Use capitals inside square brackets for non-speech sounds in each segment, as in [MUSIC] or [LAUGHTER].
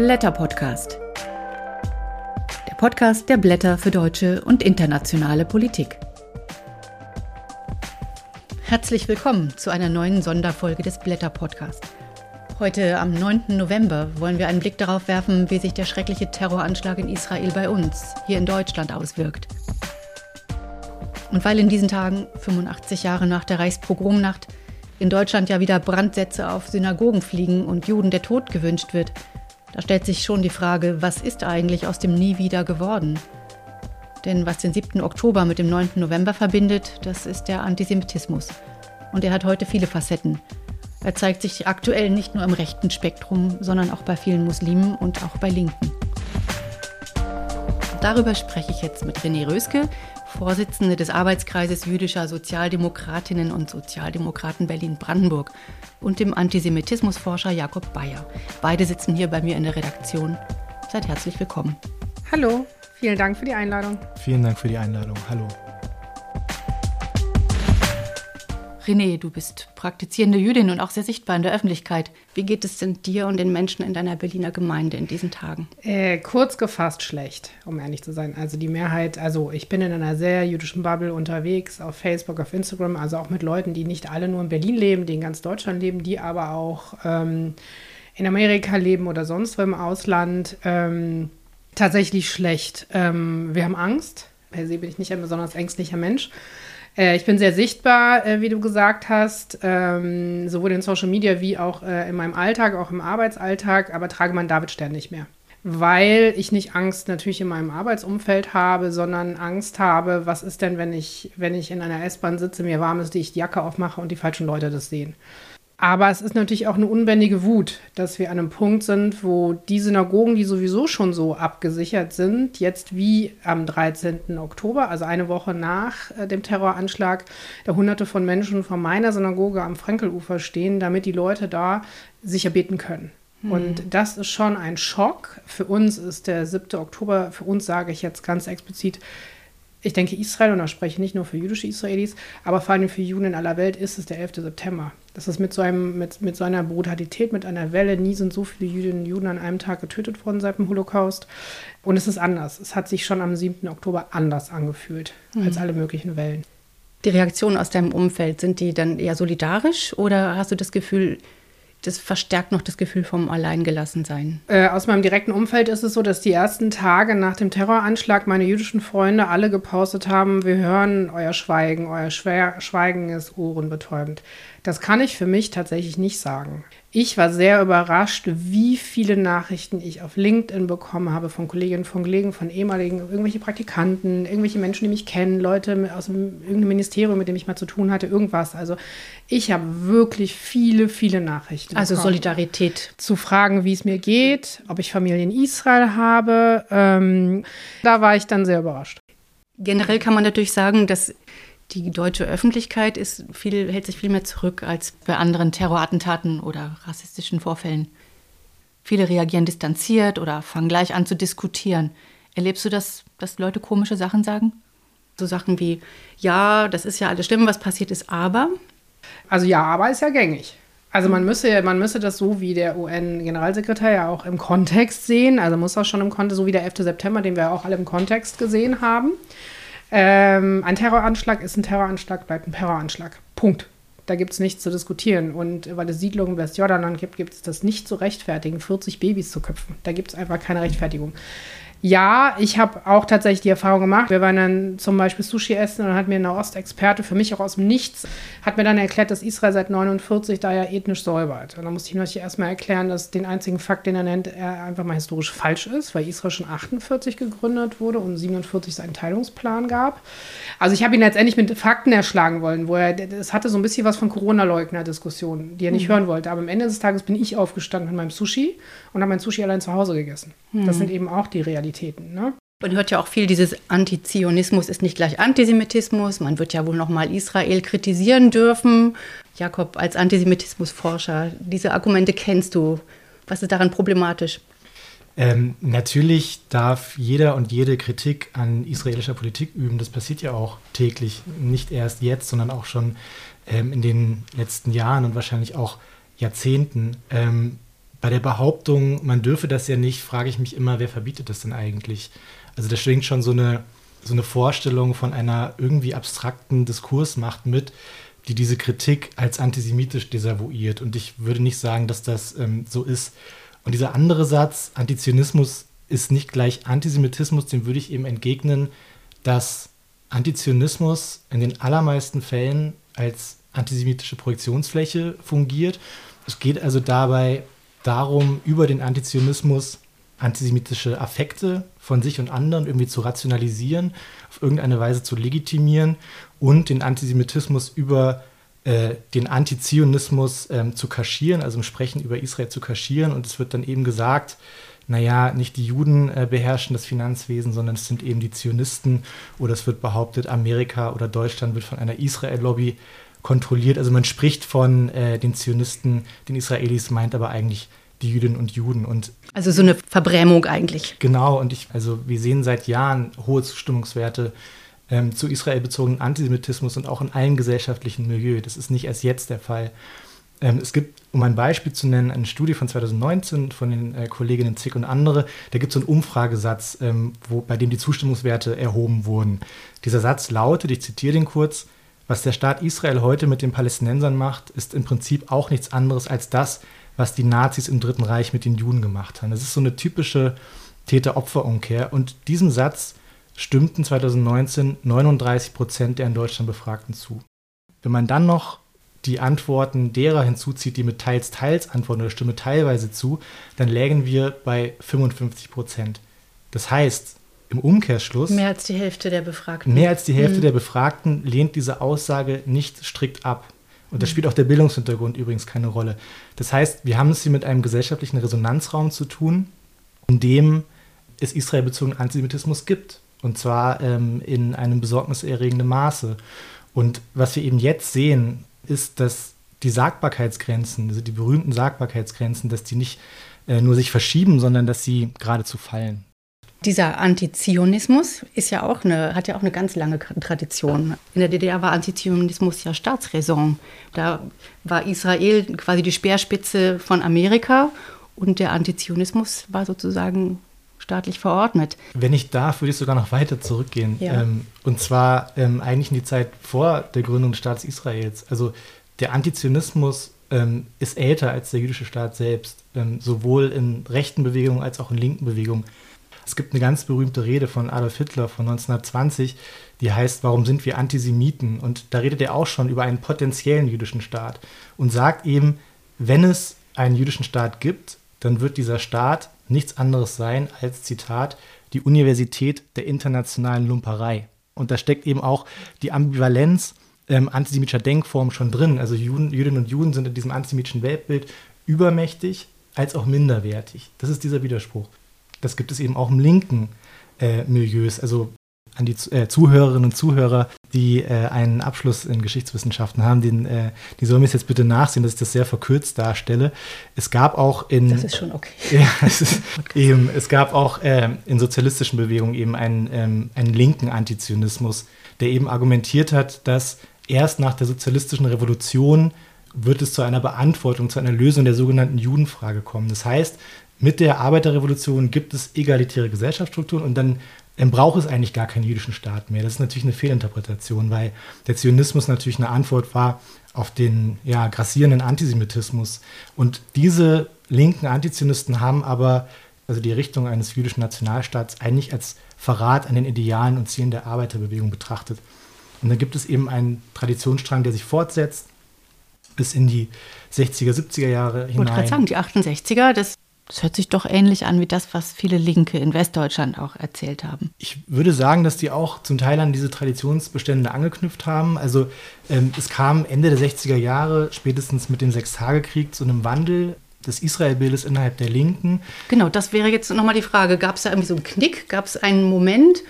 Blätter Podcast. Der Podcast der Blätter für deutsche und internationale Politik. Herzlich willkommen zu einer neuen Sonderfolge des Blätter Podcast. Heute am 9. November wollen wir einen Blick darauf werfen, wie sich der schreckliche Terroranschlag in Israel bei uns, hier in Deutschland, auswirkt. Und weil in diesen Tagen, 85 Jahre nach der Reichspogromnacht, in Deutschland ja wieder Brandsätze auf Synagogen fliegen und Juden der Tod gewünscht wird, da stellt sich schon die Frage, was ist eigentlich aus dem Nie wieder geworden? Denn was den 7. Oktober mit dem 9. November verbindet, das ist der Antisemitismus. Und er hat heute viele Facetten. Er zeigt sich aktuell nicht nur im rechten Spektrum, sondern auch bei vielen Muslimen und auch bei Linken. Darüber spreche ich jetzt mit René Röske, Vorsitzende des Arbeitskreises jüdischer Sozialdemokratinnen und Sozialdemokraten Berlin-Brandenburg und dem Antisemitismusforscher Jakob Bayer. Beide sitzen hier bei mir in der Redaktion. Seid herzlich willkommen. Hallo, vielen Dank für die Einladung. Vielen Dank für die Einladung. Hallo. René, du bist praktizierende Jüdin und auch sehr sichtbar in der Öffentlichkeit. Wie geht es denn dir und den Menschen in deiner Berliner Gemeinde in diesen Tagen? Äh, kurz gefasst schlecht, um ehrlich zu sein. Also die Mehrheit, also ich bin in einer sehr jüdischen Bubble unterwegs, auf Facebook, auf Instagram, also auch mit Leuten, die nicht alle nur in Berlin leben, die in ganz Deutschland leben, die aber auch ähm, in Amerika leben oder sonst wo im Ausland. Ähm, tatsächlich schlecht. Ähm, wir haben Angst. Per se bin ich nicht ein besonders ängstlicher Mensch. Äh, ich bin sehr sichtbar, äh, wie du gesagt hast, ähm, sowohl in Social Media wie auch äh, in meinem Alltag, auch im Arbeitsalltag, aber trage meinen Davidstern nicht mehr. Weil ich nicht Angst natürlich in meinem Arbeitsumfeld habe, sondern Angst habe, was ist denn, wenn ich, wenn ich in einer S-Bahn sitze, mir warm ist, die ich die Jacke aufmache und die falschen Leute das sehen. Aber es ist natürlich auch eine unbändige Wut, dass wir an einem Punkt sind, wo die Synagogen, die sowieso schon so abgesichert sind, jetzt wie am 13. Oktober, also eine Woche nach äh, dem Terroranschlag, da hunderte von Menschen vor meiner Synagoge am Frankelufer stehen, damit die Leute da sicher beten können. Hm. Und das ist schon ein Schock. Für uns ist der 7. Oktober, für uns sage ich jetzt ganz explizit, ich denke Israel, und da spreche ich nicht nur für jüdische Israelis, aber vor allem für Juden in aller Welt ist es der 11. September. Das ist mit so, einem, mit, mit so einer Brutalität, mit einer Welle, nie sind so viele Jüdinnen und Juden an einem Tag getötet worden seit dem Holocaust. Und es ist anders. Es hat sich schon am 7. Oktober anders angefühlt mhm. als alle möglichen Wellen. Die Reaktionen aus deinem Umfeld, sind die dann eher solidarisch oder hast du das Gefühl, das verstärkt noch das Gefühl vom Alleingelassensein. Äh, aus meinem direkten Umfeld ist es so, dass die ersten Tage nach dem Terroranschlag meine jüdischen Freunde alle gepostet haben, wir hören euer Schweigen, euer Schwer Schweigen ist ohrenbetäubend. Das kann ich für mich tatsächlich nicht sagen. Ich war sehr überrascht, wie viele Nachrichten ich auf LinkedIn bekommen habe von Kolleginnen, von Kollegen, von ehemaligen, irgendwelche Praktikanten, irgendwelche Menschen, die mich kennen, Leute aus dem, irgendeinem Ministerium, mit dem ich mal zu tun hatte, irgendwas. Also ich habe wirklich viele, viele Nachrichten. Also bekommen. Solidarität. Zu fragen, wie es mir geht, ob ich Familie in Israel habe. Ähm, da war ich dann sehr überrascht. Generell kann man natürlich sagen, dass die deutsche Öffentlichkeit ist viel, hält sich viel mehr zurück als bei anderen Terrorattentaten oder rassistischen Vorfällen. Viele reagieren distanziert oder fangen gleich an zu diskutieren. Erlebst du das, dass Leute komische Sachen sagen? So Sachen wie, ja, das ist ja alles schlimm, was passiert ist, aber. Also ja, aber ist ja gängig. Also man müsse, man müsse das so wie der UN-Generalsekretär ja auch im Kontext sehen. Also muss das schon im Kontext, so wie der 11. September, den wir auch alle im Kontext gesehen haben. Ähm, ein Terroranschlag ist ein Terroranschlag, bleibt ein Terroranschlag. Punkt. Da gibt es nichts zu diskutieren. Und weil es Siedlungen im Westjordanland gibt, gibt es das nicht zu rechtfertigen, 40 Babys zu köpfen. Da gibt es einfach keine Rechtfertigung. Ja, ich habe auch tatsächlich die Erfahrung gemacht. Wir waren dann zum Beispiel Sushi essen und dann hat mir ein Nahostexperte, für mich auch aus dem Nichts, hat mir dann erklärt, dass Israel seit 49 da ja ethnisch säubert. Und dann musste ich ihm natürlich erstmal erklären, dass den einzigen Fakt, den er nennt, er einfach mal historisch falsch ist, weil Israel schon 48 gegründet wurde und 47 es einen Teilungsplan gab. Also ich habe ihn letztendlich mit Fakten erschlagen wollen, wo er, es hatte so ein bisschen was von Corona-Leugner-Diskussionen, die er nicht mhm. hören wollte. Aber am Ende des Tages bin ich aufgestanden mit meinem Sushi und habe mein Sushi allein zu Hause gegessen. Mhm. Das sind eben auch die Realitäten. Realitäten. Ne? Man hört ja auch viel, dieses Antizionismus ist nicht gleich Antisemitismus. Man wird ja wohl noch mal Israel kritisieren dürfen. Jakob, als Antisemitismusforscher, diese Argumente kennst du. Was ist daran problematisch? Ähm, natürlich darf jeder und jede Kritik an israelischer Politik üben. Das passiert ja auch täglich, nicht erst jetzt, sondern auch schon ähm, in den letzten Jahren und wahrscheinlich auch Jahrzehnten. Ähm, bei der Behauptung, man dürfe das ja nicht, frage ich mich immer, wer verbietet das denn eigentlich? Also da schwingt schon so eine, so eine Vorstellung von einer irgendwie abstrakten Diskursmacht mit, die diese Kritik als antisemitisch desavouiert. Und ich würde nicht sagen, dass das ähm, so ist. Und dieser andere Satz, Antizionismus ist nicht gleich Antisemitismus, dem würde ich eben entgegnen, dass Antizionismus in den allermeisten Fällen als antisemitische Projektionsfläche fungiert. Es geht also dabei darum, über den Antizionismus antisemitische Affekte von sich und anderen irgendwie zu rationalisieren, auf irgendeine Weise zu legitimieren und den Antisemitismus über äh, den Antizionismus ähm, zu kaschieren, also im Sprechen über Israel zu kaschieren. Und es wird dann eben gesagt, naja, nicht die Juden äh, beherrschen das Finanzwesen, sondern es sind eben die Zionisten. Oder es wird behauptet, Amerika oder Deutschland wird von einer Israel-Lobby kontrolliert. Also man spricht von äh, den Zionisten, den Israelis, meint aber eigentlich die Jüdinnen und Juden. Und also so eine Verbrämung eigentlich. Genau, und ich, also wir sehen seit Jahren hohe Zustimmungswerte ähm, zu Israel bezogenen Antisemitismus und auch in allen gesellschaftlichen Milieus. Das ist nicht erst jetzt der Fall. Ähm, es gibt, um ein Beispiel zu nennen, eine Studie von 2019 von den äh, Kolleginnen Zick und andere. Da gibt es so einen Umfragesatz, ähm, wo, bei dem die Zustimmungswerte erhoben wurden. Dieser Satz lautet, ich zitiere den kurz, was der Staat Israel heute mit den Palästinensern macht, ist im Prinzip auch nichts anderes als das, was die Nazis im Dritten Reich mit den Juden gemacht haben. Das ist so eine typische Täter-Opfer-Umkehr. Und diesem Satz stimmten 2019 39 Prozent der in Deutschland Befragten zu. Wenn man dann noch die Antworten derer hinzuzieht, die mit teils, teils antworten oder stimme teilweise zu, dann lägen wir bei 55 Prozent. Das heißt, im Umkehrschluss. Mehr als die Hälfte der Befragten. Mehr als die Hälfte mhm. der Befragten lehnt diese Aussage nicht strikt ab. Und da spielt auch der Bildungshintergrund übrigens keine Rolle. Das heißt, wir haben es hier mit einem gesellschaftlichen Resonanzraum zu tun, in dem es israelbezogenen Antisemitismus gibt. Und zwar ähm, in einem besorgniserregenden Maße. Und was wir eben jetzt sehen, ist, dass die Sagbarkeitsgrenzen, also die berühmten Sagbarkeitsgrenzen, dass die nicht äh, nur sich verschieben, sondern dass sie geradezu fallen. Dieser Antizionismus ist ja auch eine, hat ja auch eine ganz lange Tradition. In der DDR war Antizionismus ja Staatsräson. Da war Israel quasi die Speerspitze von Amerika und der Antizionismus war sozusagen staatlich verordnet. Wenn ich darf, würde ich sogar noch weiter zurückgehen. Ja. Ähm, und zwar ähm, eigentlich in die Zeit vor der Gründung des Staates Israels. Also der Antizionismus ähm, ist älter als der jüdische Staat selbst, sowohl in rechten Bewegungen als auch in linken Bewegungen. Es gibt eine ganz berühmte Rede von Adolf Hitler von 1920, die heißt, warum sind wir Antisemiten? Und da redet er auch schon über einen potenziellen jüdischen Staat und sagt eben, wenn es einen jüdischen Staat gibt, dann wird dieser Staat nichts anderes sein als, Zitat, die Universität der internationalen Lumperei. Und da steckt eben auch die Ambivalenz ähm, antisemitischer Denkform schon drin. Also Juden, Jüdinnen und Juden sind in diesem antisemitischen Weltbild übermächtig als auch minderwertig. Das ist dieser Widerspruch. Das gibt es eben auch im linken äh, Milieus. Also an die äh, Zuhörerinnen und Zuhörer, die äh, einen Abschluss in Geschichtswissenschaften haben, den, äh, die sollen mir jetzt bitte nachsehen, dass ich das sehr verkürzt darstelle. Es gab auch in. Das ist schon okay. [LAUGHS] Ja, es, ist eben, es gab auch ähm, in sozialistischen Bewegungen eben einen, ähm, einen linken Antizionismus, der eben argumentiert hat, dass erst nach der sozialistischen Revolution wird es zu einer Beantwortung, zu einer Lösung der sogenannten Judenfrage kommen. Das heißt, mit der Arbeiterrevolution gibt es egalitäre Gesellschaftsstrukturen und dann braucht es eigentlich gar keinen jüdischen Staat mehr. Das ist natürlich eine Fehlinterpretation, weil der Zionismus natürlich eine Antwort war auf den ja, grassierenden Antisemitismus. Und diese linken Antizionisten haben aber also die Richtung eines jüdischen Nationalstaats eigentlich als Verrat an den Idealen und Zielen der Arbeiterbewegung betrachtet. Und dann gibt es eben einen Traditionsstrang, der sich fortsetzt bis in die 60er, 70er Jahre hinein. Ich wollte gerade sagen, die 68er, das das hört sich doch ähnlich an wie das, was viele Linke in Westdeutschland auch erzählt haben. Ich würde sagen, dass die auch zum Teil an diese Traditionsbestände angeknüpft haben. Also ähm, es kam Ende der 60er Jahre, spätestens mit dem Sechstagekrieg, zu einem Wandel des Israelbildes innerhalb der Linken. Genau, das wäre jetzt nochmal die Frage. Gab es da irgendwie so einen Knick? Gab es einen Moment,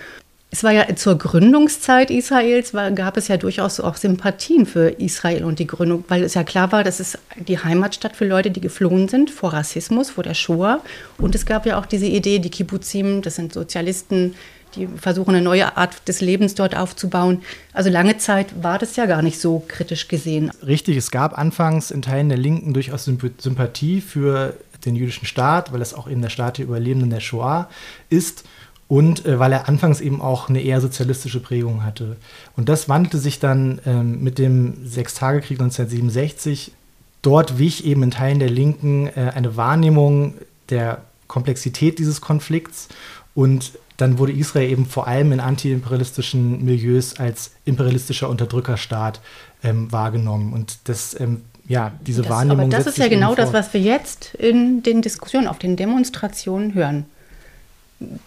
es war ja zur Gründungszeit Israels, war, gab es ja durchaus auch Sympathien für Israel und die Gründung, weil es ja klar war, das ist die Heimatstadt für Leute, die geflohen sind vor Rassismus, vor der Shoah. Und es gab ja auch diese Idee, die Kibbuzim, das sind Sozialisten, die versuchen eine neue Art des Lebens dort aufzubauen. Also lange Zeit war das ja gar nicht so kritisch gesehen. Richtig, es gab anfangs in Teilen der Linken durchaus Sympathie für den jüdischen Staat, weil es auch eben der Staat der Überlebenden der Shoah ist und äh, weil er anfangs eben auch eine eher sozialistische Prägung hatte. Und das wandelte sich dann ähm, mit dem Sechstagekrieg 1967. Dort wich eben in Teilen der Linken äh, eine Wahrnehmung der Komplexität dieses Konflikts und dann wurde Israel eben vor allem in antiimperialistischen Milieus als imperialistischer Unterdrückerstaat ähm, wahrgenommen. Und das, ähm, ja, diese das, Wahrnehmung. Aber das ist ja genau das, was wir jetzt in den Diskussionen, auf den Demonstrationen hören.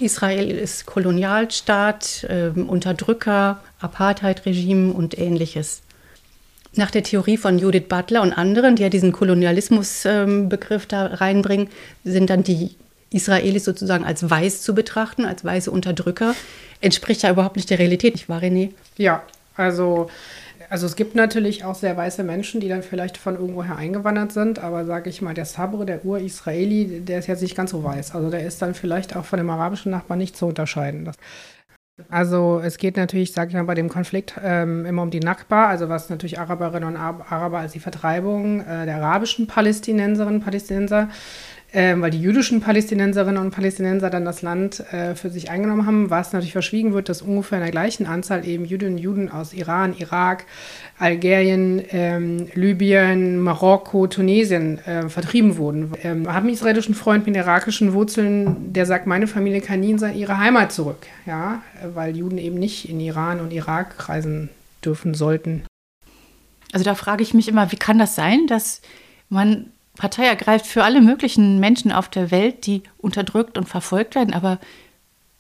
Israel ist Kolonialstaat, äh, Unterdrücker, Apartheid-Regime und ähnliches. Nach der Theorie von Judith Butler und anderen, die ja diesen Kolonialismus-Begriff ähm, da reinbringen, sind dann die Israelis sozusagen als weiß zu betrachten, als weiße Unterdrücker. Entspricht ja überhaupt nicht der Realität, nicht wahr, René? Ja, also also es gibt natürlich auch sehr weiße Menschen, die dann vielleicht von irgendwoher eingewandert sind, aber sage ich mal, der Sabre, der Ur-Israeli, der ist jetzt nicht ganz so weiß. Also der ist dann vielleicht auch von dem arabischen Nachbarn nicht zu unterscheiden. Also es geht natürlich, sage ich mal, bei dem Konflikt ähm, immer um die Nakba, also was natürlich Araberinnen und Araber als die Vertreibung äh, der arabischen Palästinenserinnen und Palästinenser ähm, weil die jüdischen Palästinenserinnen und Palästinenser dann das Land äh, für sich eingenommen haben, was natürlich verschwiegen wird, dass ungefähr in der gleichen Anzahl eben Jüdinnen und Juden aus Iran, Irak, Algerien, ähm, Libyen, Marokko, Tunesien äh, vertrieben wurden. Ähm, haben einen israelischen Freund mit irakischen Wurzeln, der sagt, meine Familie kann nie in ihre Heimat zurück, ja, weil Juden eben nicht in Iran und Irak reisen dürfen sollten. Also da frage ich mich immer, wie kann das sein, dass man Partei ergreift für alle möglichen Menschen auf der Welt, die unterdrückt und verfolgt werden. Aber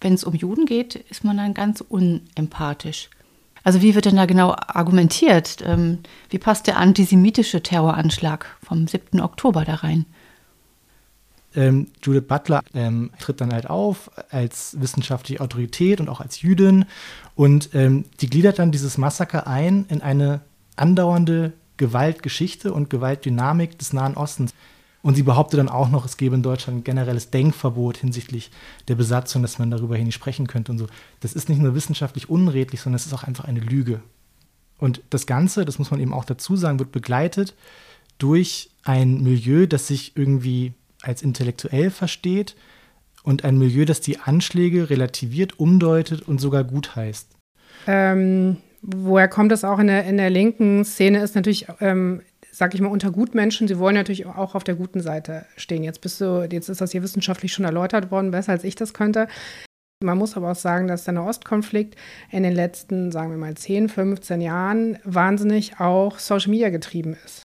wenn es um Juden geht, ist man dann ganz unempathisch. Also wie wird denn da genau argumentiert? Ähm, wie passt der antisemitische Terroranschlag vom 7. Oktober da rein? Ähm, Judith Butler ähm, tritt dann halt auf als wissenschaftliche Autorität und auch als Jüdin und ähm, die gliedert dann dieses Massaker ein in eine andauernde Gewaltgeschichte und Gewaltdynamik des Nahen Ostens. Und sie behauptet dann auch noch, es gebe in Deutschland ein generelles Denkverbot hinsichtlich der Besatzung, dass man darüber hier nicht sprechen könnte und so. Das ist nicht nur wissenschaftlich unredlich, sondern es ist auch einfach eine Lüge. Und das Ganze, das muss man eben auch dazu sagen, wird begleitet durch ein Milieu, das sich irgendwie als intellektuell versteht und ein Milieu, das die Anschläge relativiert, umdeutet und sogar gutheißt. Ähm, woher kommt es auch in der, in der linken Szene, ist natürlich, ähm, sag ich mal, unter Gutmenschen, sie wollen natürlich auch auf der guten Seite stehen. Jetzt bist du, jetzt ist das hier wissenschaftlich schon erläutert worden, besser als ich das könnte. Man muss aber auch sagen, dass der Nahostkonflikt in den letzten, sagen wir mal, 10, 15 Jahren wahnsinnig auch Social Media getrieben ist.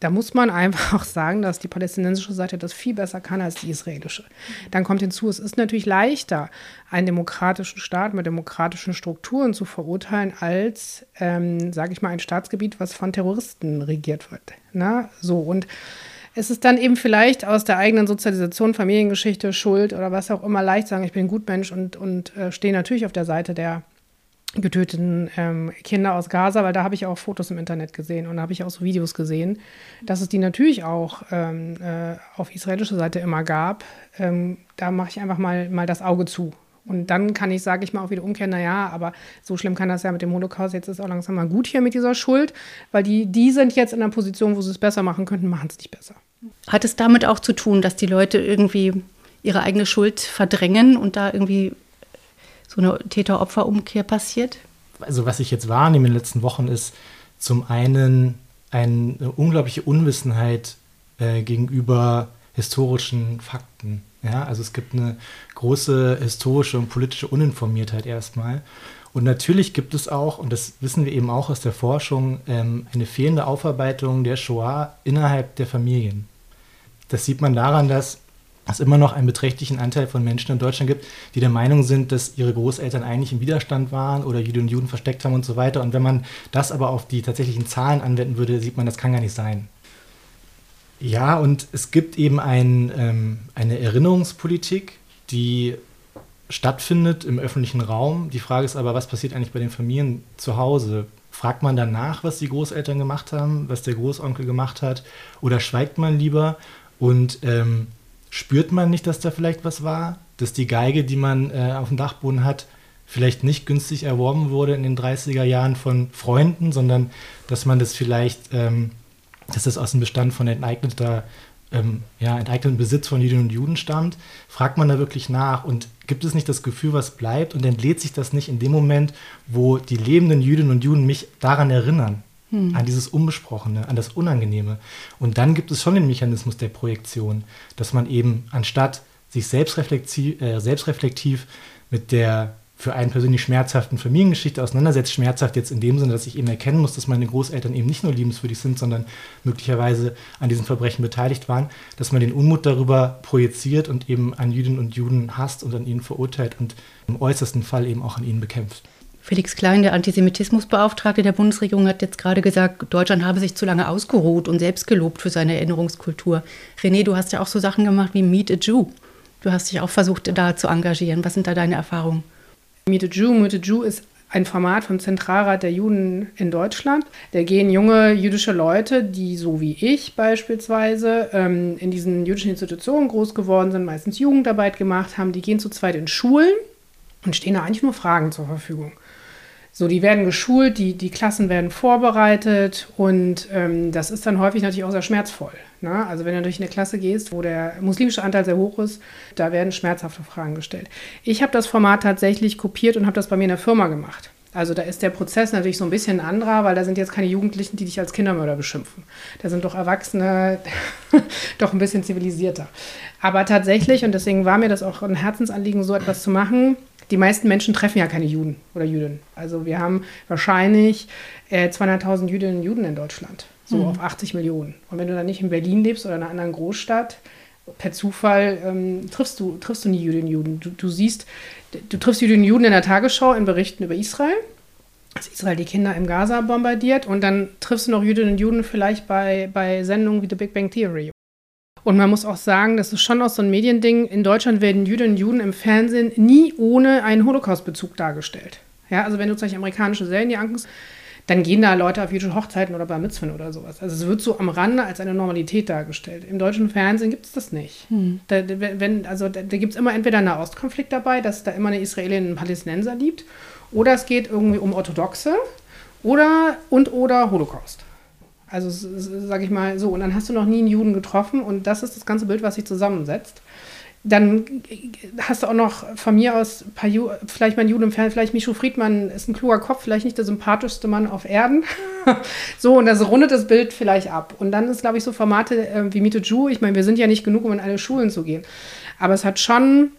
Da muss man einfach [LAUGHS] auch sagen, dass die palästinensische Seite das viel besser kann als die israelische. Dann kommt hinzu, es ist natürlich leichter, einen demokratischen Staat mit demokratischen Strukturen zu verurteilen, als, ähm, sage ich mal, ein Staatsgebiet, was von Terroristen regiert wird. Na? Ne? So, und es ist dann eben vielleicht aus der eigenen Sozialisation, Familiengeschichte, Schuld oder was auch immer leicht sagen, ich bin ein Gutmensch und, und äh, stehe natürlich auf der Seite der getöteten ähm, Kinder aus Gaza, weil da habe ich auch Fotos im Internet gesehen und da habe ich auch so Videos gesehen, dass es die natürlich auch ähm, äh, auf israelischer Seite immer gab. Ähm, da mache ich einfach mal, mal das Auge zu. Und dann kann ich, sage ich mal, auch wieder umkehren, naja, aber so schlimm kann das ja mit dem Holocaust, jetzt ist auch langsam mal gut hier mit dieser Schuld, weil die, die sind jetzt in einer Position, wo sie es besser machen könnten, machen es nicht besser. Hat es damit auch zu tun, dass die Leute irgendwie ihre eigene Schuld verdrängen und da irgendwie so eine Täter-Opfer-Umkehr passiert? Also was ich jetzt wahrnehme in den letzten Wochen ist zum einen eine unglaubliche Unwissenheit äh, gegenüber historischen Fakten. Ja, also es gibt eine große historische und politische Uninformiertheit erstmal. Und natürlich gibt es auch, und das wissen wir eben auch aus der Forschung, ähm, eine fehlende Aufarbeitung der Shoah innerhalb der Familien. Das sieht man daran, dass es immer noch einen beträchtlichen Anteil von Menschen in Deutschland gibt, die der Meinung sind, dass ihre Großeltern eigentlich im Widerstand waren oder Juden und Juden versteckt haben und so weiter. Und wenn man das aber auf die tatsächlichen Zahlen anwenden würde, sieht man, das kann gar nicht sein. Ja, und es gibt eben ein, ähm, eine Erinnerungspolitik, die stattfindet im öffentlichen Raum. Die Frage ist aber, was passiert eigentlich bei den Familien zu Hause? Fragt man danach, was die Großeltern gemacht haben, was der Großonkel gemacht hat, oder schweigt man lieber? Und ähm, spürt man nicht, dass da vielleicht was war? Dass die Geige, die man äh, auf dem Dachboden hat, vielleicht nicht günstig erworben wurde in den 30er Jahren von Freunden, sondern dass man das vielleicht, ähm, dass das aus dem Bestand von enteigneter ähm, ja, enteigneten Besitz von Jüdinnen und Juden stammt, fragt man da wirklich nach? Und gibt es nicht das Gefühl, was bleibt? Und entlädt sich das nicht in dem Moment, wo die lebenden Jüdinnen und Juden mich daran erinnern, hm. an dieses Unbesprochene, an das Unangenehme. Und dann gibt es schon den Mechanismus der Projektion, dass man eben anstatt sich selbstreflektiv, äh, selbstreflektiv mit der für einen persönlich schmerzhaften Familiengeschichte auseinandersetzt. Schmerzhaft jetzt in dem Sinne, dass ich eben erkennen muss, dass meine Großeltern eben nicht nur liebenswürdig sind, sondern möglicherweise an diesen Verbrechen beteiligt waren, dass man den Unmut darüber projiziert und eben an Jüdinnen und Juden hasst und an ihnen verurteilt und im äußersten Fall eben auch an ihnen bekämpft. Felix Klein, der Antisemitismusbeauftragte der Bundesregierung, hat jetzt gerade gesagt, Deutschland habe sich zu lange ausgeruht und selbst gelobt für seine Erinnerungskultur. René, du hast ja auch so Sachen gemacht wie Meet a Jew. Du hast dich auch versucht, da zu engagieren. Was sind da deine Erfahrungen? Meet a Jew, Meet a Jew ist ein Format vom Zentralrat der Juden in Deutschland. Da gehen junge jüdische Leute, die so wie ich beispielsweise ähm, in diesen jüdischen Institutionen groß geworden sind, meistens Jugendarbeit gemacht haben, die gehen zu zweit in Schulen und stehen da eigentlich nur Fragen zur Verfügung. So, die werden geschult, die, die Klassen werden vorbereitet und ähm, das ist dann häufig natürlich auch sehr schmerzvoll. Ne? Also wenn du durch eine Klasse gehst, wo der muslimische Anteil sehr hoch ist, da werden schmerzhafte Fragen gestellt. Ich habe das Format tatsächlich kopiert und habe das bei mir in der Firma gemacht. Also da ist der Prozess natürlich so ein bisschen anderer, weil da sind jetzt keine Jugendlichen, die dich als Kindermörder beschimpfen. Da sind doch Erwachsene [LAUGHS] doch ein bisschen zivilisierter. Aber tatsächlich, und deswegen war mir das auch ein Herzensanliegen, so etwas zu machen, die meisten Menschen treffen ja keine Juden oder Jüdinnen. Also wir haben wahrscheinlich äh, 200.000 Jüdinnen und Juden in Deutschland, so mhm. auf 80 Millionen. Und wenn du dann nicht in Berlin lebst oder in einer anderen Großstadt, per Zufall ähm, triffst, du, triffst du nie Jüdinnen und Juden. Du, du siehst, du triffst und Juden in der Tagesschau in Berichten über Israel, dass Israel die Kinder im Gaza bombardiert und dann triffst du noch Jüdinnen und Juden vielleicht bei, bei Sendungen wie The Big Bang Theory und man muss auch sagen, das ist schon auch so ein Mediending. In Deutschland werden Jüdinnen und Juden im Fernsehen nie ohne einen Holocaust-Bezug dargestellt. Ja, also wenn du zum Beispiel amerikanische Serien dir anguckst, dann gehen da Leute auf jüdische Hochzeiten oder Bar Mitzvahn oder sowas. Also es wird so am Rande als eine Normalität dargestellt. Im deutschen Fernsehen gibt es das nicht. Hm. Da, wenn, also da, da gibt es immer entweder einen Nahostkonflikt dabei, dass da immer eine Israelin einen Palästinenser liebt, oder es geht irgendwie um Orthodoxe oder und oder Holocaust. Also sage ich mal so. Und dann hast du noch nie einen Juden getroffen und das ist das ganze Bild, was sich zusammensetzt. Dann hast du auch noch von mir aus paar Ju vielleicht mein Jude im Fernsehen, vielleicht Micho Friedmann ist ein kluger Kopf, vielleicht nicht der sympathischste Mann auf Erden. [LAUGHS] so, und das rundet das Bild vielleicht ab. Und dann ist, glaube ich, so Formate äh, wie Mito Ju, ich meine, wir sind ja nicht genug, um in alle Schulen zu gehen. Aber es hat schon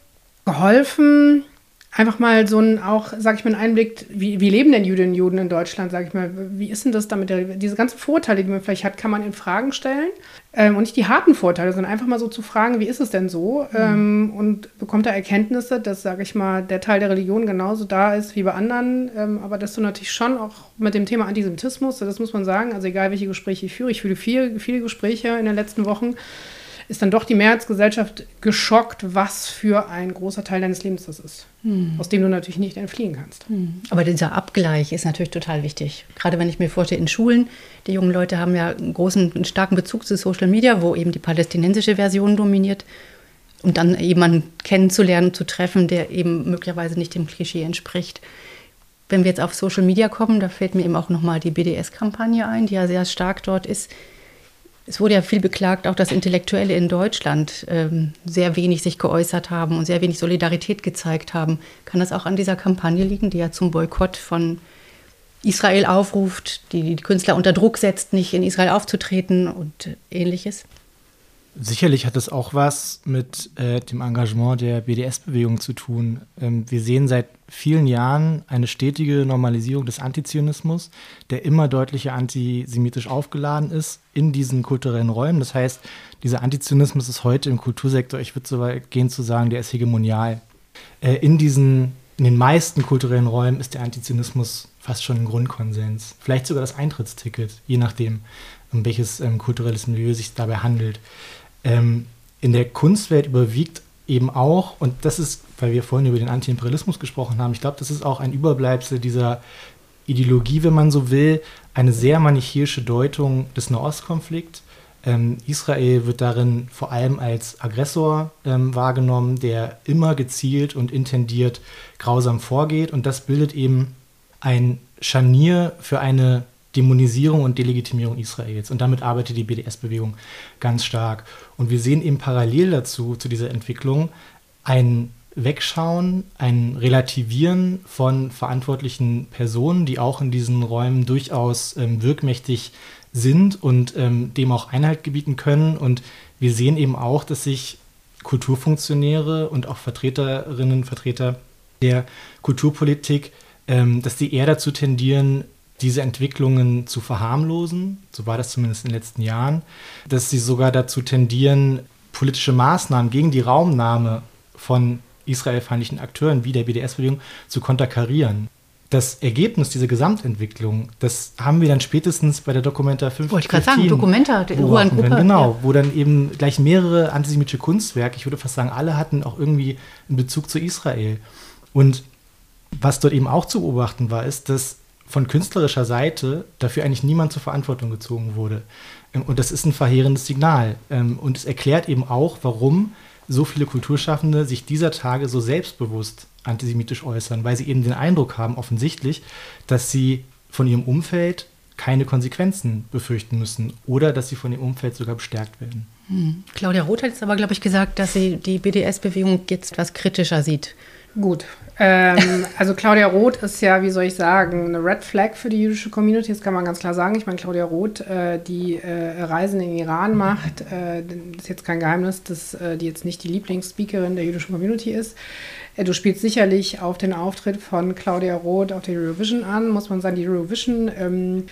geholfen, einfach mal so ein auch, sag ich mal, einen Einblick, wie, wie leben denn Jüdinnen und Juden in Deutschland, sag ich mal, wie ist denn das damit, diese ganzen Vorteile, die man vielleicht hat, kann man in Fragen stellen? Ähm, und nicht die harten Vorteile, sondern einfach mal so zu fragen, wie ist es denn so? Mhm. ähm, und bekommt da Erkenntnisse, dass, sag ich mal, der Teil der Religion genauso da ist wie bei anderen, ähm, aber dass du natürlich schon auch mit dem Thema Antisemitismus, das muss man sagen, also egal welche Gespräche ich führe, ich führe viele, viele Gespräche in den letzten Wochen, ist dann doch die Mehrheitsgesellschaft geschockt, was für ein großer Teil deines Lebens das ist, hm. aus dem du natürlich nicht entfliehen kannst. Hm. Aber dieser Abgleich ist natürlich total wichtig. Gerade wenn ich mir vorstelle, in Schulen, die jungen Leute haben ja einen großen, einen starken Bezug zu Social Media, wo eben die palästinensische Version dominiert. Und dann jemanden kennenzulernen, zu treffen, der eben möglicherweise nicht dem Klischee entspricht. Wenn wir jetzt auf Social Media kommen, da fällt mir eben auch nochmal die BDS-Kampagne ein, die ja sehr stark dort ist es wurde ja viel beklagt, auch dass Intellektuelle in Deutschland ähm, sehr wenig sich geäußert haben und sehr wenig Solidarität gezeigt haben. Kann das auch an dieser Kampagne liegen, die ja zum Boykott von Israel aufruft, die die Künstler unter Druck setzt, nicht in Israel aufzutreten und ähnliches? Sicherlich hat es auch was mit äh, dem Engagement der BDS-Bewegung zu tun. Ähm, wir sehen seit vielen Jahren eine stetige Normalisierung des Antizionismus, der immer deutlicher antisemitisch aufgeladen ist in diesen kulturellen Räumen. Das heißt, dieser Antizionismus ist heute im Kultursektor, ich würde so weit gehen zu sagen, der ist hegemonial. Äh, in diesen, in den meisten kulturellen Räumen ist der Antizionismus fast schon ein Grundkonsens. Vielleicht sogar das Eintrittsticket, je nachdem, um welches ähm, kulturelles Milieu sich dabei handelt. Ähm, in der Kunstwelt überwiegt eben auch, und das ist, weil wir vorhin über den Antiimperialismus gesprochen haben, ich glaube, das ist auch ein Überbleibsel dieser Ideologie, wenn man so will, eine sehr manichäische Deutung des Nahostkonflikts. Ähm, Israel wird darin vor allem als Aggressor ähm, wahrgenommen, der immer gezielt und intendiert grausam vorgeht. Und das bildet eben ein Scharnier für eine Dämonisierung und Delegitimierung Israels. Und damit arbeitet die BDS-Bewegung ganz stark. Und wir sehen eben parallel dazu, zu dieser Entwicklung, ein Wegschauen, ein Relativieren von verantwortlichen Personen, die auch in diesen Räumen durchaus ähm, wirkmächtig sind und ähm, dem auch Einhalt gebieten können. Und wir sehen eben auch, dass sich Kulturfunktionäre und auch Vertreterinnen Vertreter der Kulturpolitik, ähm, dass die eher dazu tendieren, diese Entwicklungen zu verharmlosen, so war das zumindest in den letzten Jahren, dass sie sogar dazu tendieren, politische Maßnahmen gegen die Raumnahme von israelfeindlichen Akteuren wie der BDS-Bewegung zu konterkarieren. Das Ergebnis dieser Gesamtentwicklung, das haben wir dann spätestens bei der Dokumenta 5. Wollte ich gerade sagen, Dokumenta, in Gruppe. Genau, ja. wo dann eben gleich mehrere antisemitische Kunstwerke, ich würde fast sagen, alle hatten auch irgendwie einen Bezug zu Israel. Und was dort eben auch zu beobachten war, ist, dass von künstlerischer Seite dafür eigentlich niemand zur Verantwortung gezogen wurde. Ähm, und das ist ein verheerendes Signal. Ähm, und es erklärt eben auch, warum so viele Kulturschaffende sich dieser Tage so selbstbewusst antisemitisch äußern, weil sie eben den Eindruck haben, offensichtlich, dass sie von ihrem Umfeld keine Konsequenzen befürchten müssen oder dass sie von dem Umfeld sogar bestärkt werden. Hm. Claudia Roth hat jetzt aber, glaube ich, gesagt, dass sie die BDS-Bewegung jetzt etwas kritischer sieht. Gut. Ähm, [LAUGHS] also Claudia Roth ist ja, wie soll ich sagen, eine Red Flag für die jüdische Community, das kann man ganz klar sagen. Ich meine, Claudia Roth, äh, die äh, Reisen in den Iran macht, äh, ist jetzt kein Geheimnis, dass äh, die jetzt nicht die Lieblingsspeakerin der jüdischen Community ist. Äh, du spielst sicherlich auf den Auftritt von Claudia Roth auf der Eurovision an, muss man sagen, die Eurovision ähm,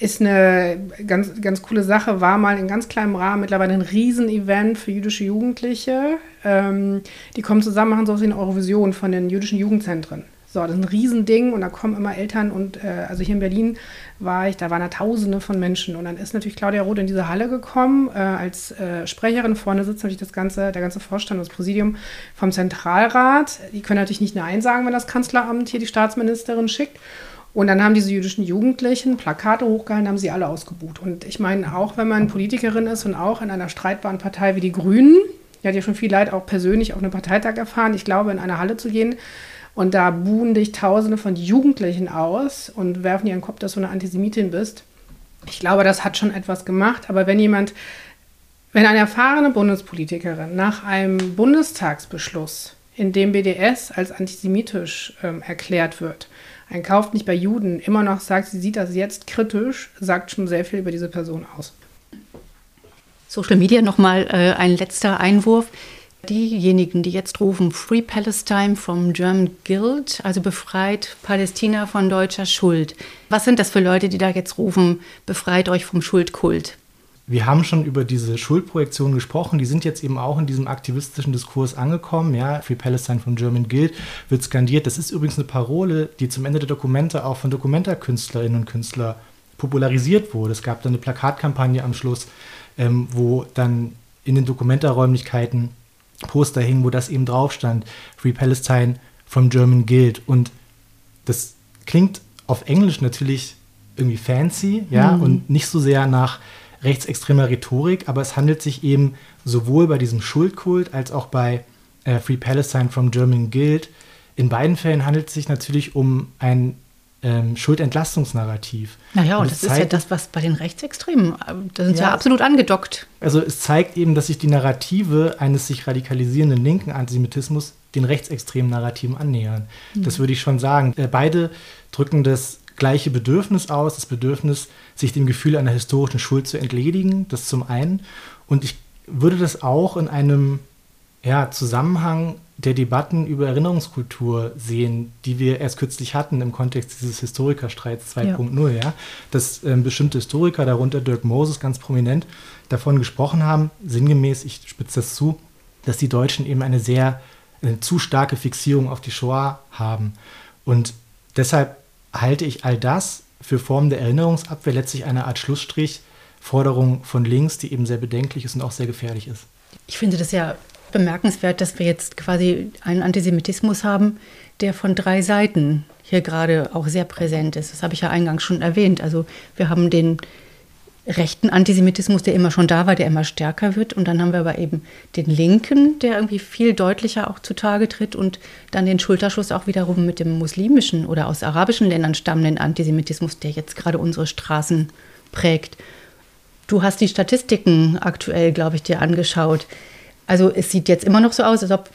ist eine ganz, ganz coole Sache, war mal in ganz kleinem Rahmen mittlerweile ein Riesenevent für jüdische Jugendliche. Ähm, die kommen zusammen, machen sowas wie eine Eurovision von den jüdischen Jugendzentren. So, das ist ein Riesending und da kommen immer Eltern und äh, also hier in Berlin war ich, da waren da Tausende von Menschen und dann ist natürlich Claudia Roth in diese Halle gekommen äh, als äh, Sprecherin. Vorne sitzt natürlich das ganze, der ganze Vorstand, das Präsidium vom Zentralrat. Die können natürlich nicht Nein sagen, wenn das Kanzleramt hier die Staatsministerin schickt. Und dann haben diese jüdischen Jugendlichen Plakate hochgehalten, haben sie alle ausgebucht. Und ich meine, auch wenn man Politikerin ist und auch in einer streitbaren Partei wie die Grünen, die hat ja schon viel Leid auch persönlich auf einem Parteitag erfahren, ich glaube, in eine Halle zu gehen und da buhen dich Tausende von Jugendlichen aus und werfen dir in den Kopf, dass du eine Antisemitin bist. Ich glaube, das hat schon etwas gemacht. Aber wenn jemand, wenn eine erfahrene Bundespolitikerin nach einem Bundestagsbeschluss, in dem BDS als antisemitisch ähm, erklärt wird, ein Kauft nicht bei Juden immer noch sagt, sie sieht das jetzt kritisch, sagt schon sehr viel über diese Person aus. Social Media nochmal äh, ein letzter Einwurf. Diejenigen, die jetzt rufen, Free Palestine from German Guild, also befreit Palästina von deutscher Schuld. Was sind das für Leute, die da jetzt rufen, befreit euch vom Schuldkult? Wir haben schon über diese Schuldprojektionen gesprochen, die sind jetzt eben auch in diesem aktivistischen Diskurs angekommen. Ja, Free Palestine von German Guild wird skandiert. Das ist übrigens eine Parole, die zum Ende der Dokumente auch von Dokumentarkünstlerinnen und Künstlern popularisiert wurde. Es gab dann eine Plakatkampagne am Schluss, ähm, wo dann in den Dokumentarräumlichkeiten Poster hingen, wo das eben drauf stand: Free Palestine from German Guild. Und das klingt auf Englisch natürlich irgendwie fancy, ja, mhm. und nicht so sehr nach rechtsextremer Rhetorik, aber es handelt sich eben sowohl bei diesem Schuldkult als auch bei äh, Free Palestine from German Guild. In beiden Fällen handelt es sich natürlich um ein ähm, Schuldentlastungsnarrativ. Naja, und, und das ist ja das, was bei den Rechtsextremen, äh, da sind ja, ja absolut angedockt. Also es zeigt eben, dass sich die Narrative eines sich radikalisierenden linken Antisemitismus den rechtsextremen Narrativen annähern. Mhm. Das würde ich schon sagen. Äh, beide drücken das gleiche Bedürfnis aus, das Bedürfnis, sich dem Gefühl einer historischen Schuld zu entledigen, das zum einen. Und ich würde das auch in einem ja, Zusammenhang der Debatten über Erinnerungskultur sehen, die wir erst kürzlich hatten im Kontext dieses Historikerstreits 2.0, ja. ja. dass ähm, bestimmte Historiker, darunter Dirk Moses ganz prominent, davon gesprochen haben, sinngemäß, ich spitze das zu, dass die Deutschen eben eine sehr eine zu starke Fixierung auf die Shoah haben. Und deshalb halte ich all das für Formen der Erinnerungsabwehr letztlich eine Art Schlussstrich, Forderung von links, die eben sehr bedenklich ist und auch sehr gefährlich ist. Ich finde das ja bemerkenswert, dass wir jetzt quasi einen Antisemitismus haben, der von drei Seiten hier gerade auch sehr präsent ist. Das habe ich ja eingangs schon erwähnt. Also wir haben den rechten Antisemitismus, der immer schon da war, der immer stärker wird. Und dann haben wir aber eben den linken, der irgendwie viel deutlicher auch zutage tritt und dann den Schulterschluss auch wiederum mit dem muslimischen oder aus arabischen Ländern stammenden Antisemitismus, der jetzt gerade unsere Straßen prägt. Du hast die Statistiken aktuell, glaube ich, dir angeschaut. Also es sieht jetzt immer noch so aus, als ob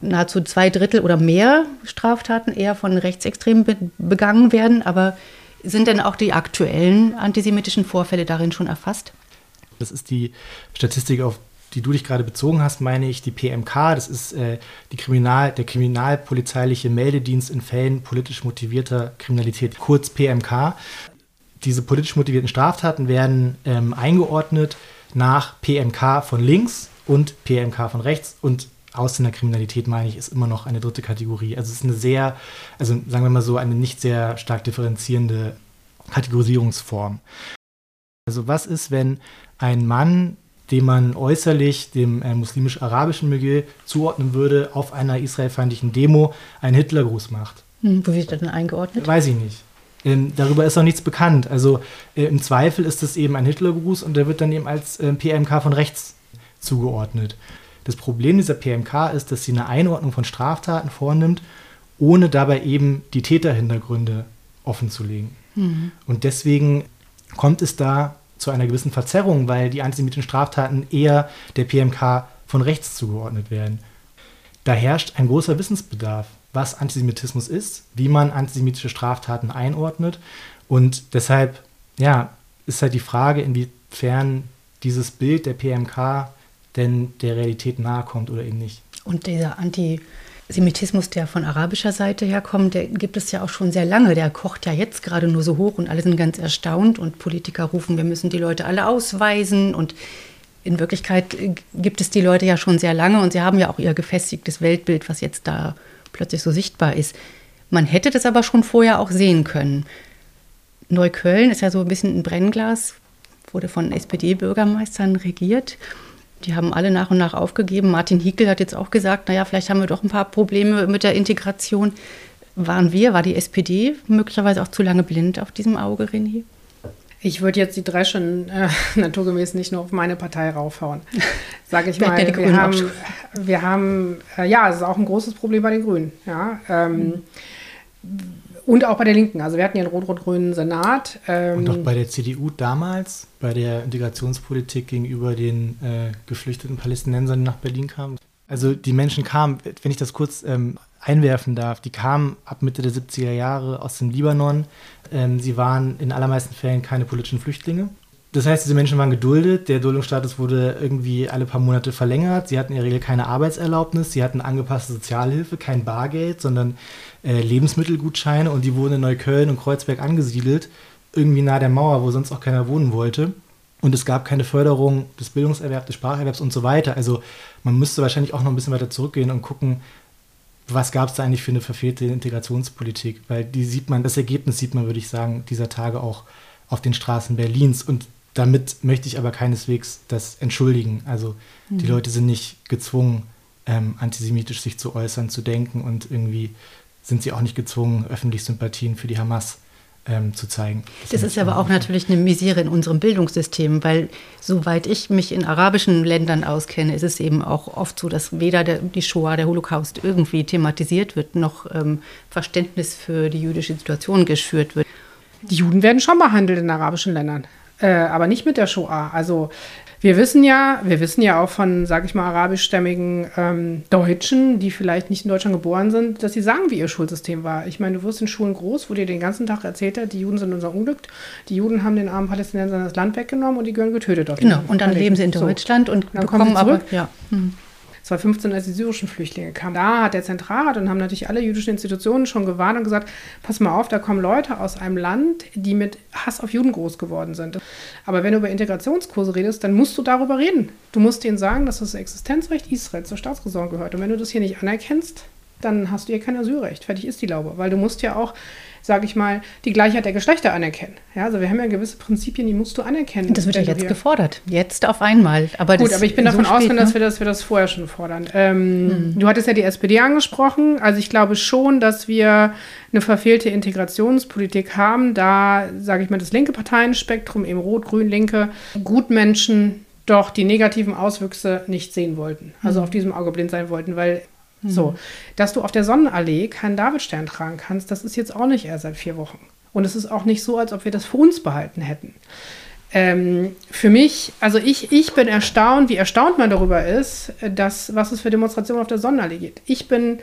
nahezu zwei Drittel oder mehr Straftaten eher von Rechtsextremen be begangen werden. Aber sind denn auch die aktuellen antisemitischen Vorfälle darin schon erfasst? Das ist die Statistik, auf die du dich gerade bezogen hast, meine ich, die PMK. Das ist äh, die Kriminal, der kriminalpolizeiliche Meldedienst in Fällen politisch motivierter Kriminalität, kurz PMK. Diese politisch motivierten Straftaten werden ähm, eingeordnet nach PMK von links und PMK von rechts und Ausländerkriminalität, meine ich, ist immer noch eine dritte Kategorie. Also es ist eine sehr, also sagen wir mal so, eine nicht sehr stark differenzierende Kategorisierungsform. Also was ist, wenn ein Mann, dem man äußerlich dem äh, muslimisch-arabischen Milieu zuordnen würde, auf einer israelfeindlichen Demo einen Hitlergruß macht? Hm, wo wird das denn eingeordnet? Weiß ich nicht. Ähm, darüber ist noch nichts bekannt. Also äh, im Zweifel ist es eben ein Hitlergruß und der wird dann eben als äh, PMK von rechts zugeordnet. Das Problem dieser PMK ist, dass sie eine Einordnung von Straftaten vornimmt, ohne dabei eben die Täterhintergründe offenzulegen. Mhm. Und deswegen kommt es da zu einer gewissen Verzerrung, weil die antisemitischen Straftaten eher der PMK von rechts zugeordnet werden. Da herrscht ein großer Wissensbedarf, was Antisemitismus ist, wie man antisemitische Straftaten einordnet. Und deshalb, ja, ist halt die Frage, inwiefern dieses Bild der PMK denn der Realität nahe kommt oder eben nicht. Und dieser Antisemitismus, der von arabischer Seite herkommt, der gibt es ja auch schon sehr lange. Der kocht ja jetzt gerade nur so hoch und alle sind ganz erstaunt und Politiker rufen, wir müssen die Leute alle ausweisen und in Wirklichkeit gibt es die Leute ja schon sehr lange und sie haben ja auch ihr gefestigtes Weltbild, was jetzt da plötzlich so sichtbar ist. Man hätte das aber schon vorher auch sehen können. Neukölln ist ja so ein bisschen ein Brennglas, wurde von SPD-Bürgermeistern regiert. Die haben alle nach und nach aufgegeben. Martin Hickel hat jetzt auch gesagt, naja, vielleicht haben wir doch ein paar Probleme mit der Integration. Waren wir, war die SPD möglicherweise auch zu lange blind auf diesem Auge, René? Ich würde jetzt die Dreschen äh, [LAUGHS] naturgemäß nicht nur auf meine Partei raufhauen. [LAUGHS] Sage ich mal. Wir haben, wir haben, äh, ja, es ist auch ein großes Problem bei den Grünen. Ja, ähm, mhm und auch bei der Linken. Also wir hatten ja einen rot-rot-grünen Senat. Ähm und auch bei der CDU damals, bei der Integrationspolitik gegenüber den äh, geflüchteten Palästinensern, die nach Berlin kamen. Also die Menschen kamen, wenn ich das kurz ähm, einwerfen darf, die kamen ab Mitte der 70er Jahre aus dem Libanon. Ähm, sie waren in allermeisten Fällen keine politischen Flüchtlinge. Das heißt, diese Menschen waren geduldet. Der Duldungsstatus wurde irgendwie alle paar Monate verlängert. Sie hatten in der Regel keine Arbeitserlaubnis. Sie hatten angepasste Sozialhilfe, kein Bargeld, sondern äh, Lebensmittelgutscheine. Und die wurden in Neukölln und Kreuzberg angesiedelt, irgendwie nahe der Mauer, wo sonst auch keiner wohnen wollte. Und es gab keine Förderung des Bildungserwerbs, des Spracherwerbs und so weiter. Also man müsste wahrscheinlich auch noch ein bisschen weiter zurückgehen und gucken, was gab es da eigentlich für eine verfehlte Integrationspolitik? Weil die sieht man, das Ergebnis sieht man, würde ich sagen, dieser Tage auch auf den Straßen Berlins. Und damit möchte ich aber keineswegs das entschuldigen. Also mhm. die Leute sind nicht gezwungen, ähm, antisemitisch sich zu äußern, zu denken und irgendwie sind sie auch nicht gezwungen, öffentlich Sympathien für die Hamas ähm, zu zeigen. Das, das ist aber auch natürlich eine Misere in unserem Bildungssystem, weil soweit ich mich in arabischen Ländern auskenne, ist es eben auch oft so, dass weder der, die Shoah, der Holocaust irgendwie thematisiert wird, noch ähm, Verständnis für die jüdische Situation geschürt wird. Die Juden werden schon behandelt in arabischen Ländern äh, aber nicht mit der Shoah. Also wir wissen ja, wir wissen ja auch von, sage ich mal, arabischstämmigen ähm, Deutschen, die vielleicht nicht in Deutschland geboren sind, dass sie sagen, wie ihr Schulsystem war. Ich meine, du wirst in Schulen groß, wo dir den ganzen Tag erzählt hat, die Juden sind unser Unglück, die Juden haben den armen Palästinensern das Land weggenommen und die gehören getötet. Genau, und dann leben sie in Deutschland so. und dann bekommen aber, ja. Hm. 2015, als die syrischen Flüchtlinge kamen. Da hat der Zentralrat und haben natürlich alle jüdischen Institutionen schon gewarnt und gesagt, pass mal auf, da kommen Leute aus einem Land, die mit Hass auf Juden groß geworden sind. Aber wenn du über Integrationskurse redest, dann musst du darüber reden. Du musst denen sagen, dass das Existenzrecht Israels zur Staatsräson gehört. Und wenn du das hier nicht anerkennst, dann hast du hier kein Asylrecht. Fertig ist die Laube. Weil du musst ja auch sage ich mal, die Gleichheit der Geschlechter anerkennen. Ja, also wir haben ja gewisse Prinzipien, die musst du anerkennen. Das wird ja jetzt gefordert, jetzt auf einmal. Aber Gut, aber ich bin davon so ausgegangen, ne? dass, wir das, wir das vorher schon fordern. Ähm, hm. Du hattest ja die SPD angesprochen. Also ich glaube schon, dass wir eine verfehlte Integrationspolitik haben, da, sage ich mal, das linke Parteienspektrum, eben Rot, Grün, Linke, Gutmenschen doch die negativen Auswüchse nicht sehen wollten. Also mhm. auf diesem Auge blind sein wollten, weil Mhm. So, dass du auf der Sonnenallee keinen Davidstern tragen kannst, das ist jetzt auch nicht erst seit vier Wochen. Und es ist auch nicht so, als ob wir das für uns behalten hätten. Ähm, für mich, also ich, ich bin erstaunt, wie erstaunt man darüber ist, dass, was es für Demonstrationen auf der Sonnenallee gibt. Ich bin,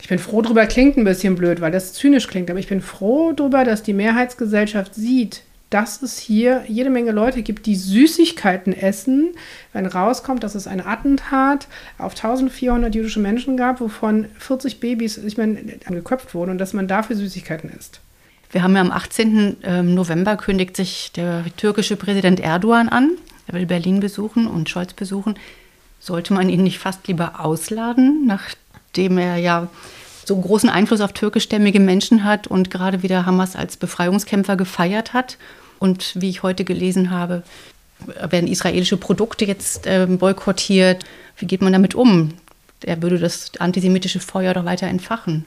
ich bin froh darüber, klingt ein bisschen blöd, weil das zynisch klingt, aber ich bin froh darüber, dass die Mehrheitsgesellschaft sieht, dass es hier jede Menge Leute gibt, die Süßigkeiten essen, wenn rauskommt, dass es ein Attentat auf 1400 jüdische Menschen gab, wovon 40 Babys, ich meine, geköpft wurden und dass man dafür Süßigkeiten isst. Wir haben ja am 18. Ähm, November kündigt sich der türkische Präsident Erdogan an. Er will Berlin besuchen und Scholz besuchen. Sollte man ihn nicht fast lieber ausladen, nachdem er ja so großen Einfluss auf türkischstämmige Menschen hat und gerade wieder Hamas als Befreiungskämpfer gefeiert hat? Und wie ich heute gelesen habe, werden israelische Produkte jetzt äh, boykottiert. Wie geht man damit um? Er würde das antisemitische Feuer doch weiter entfachen.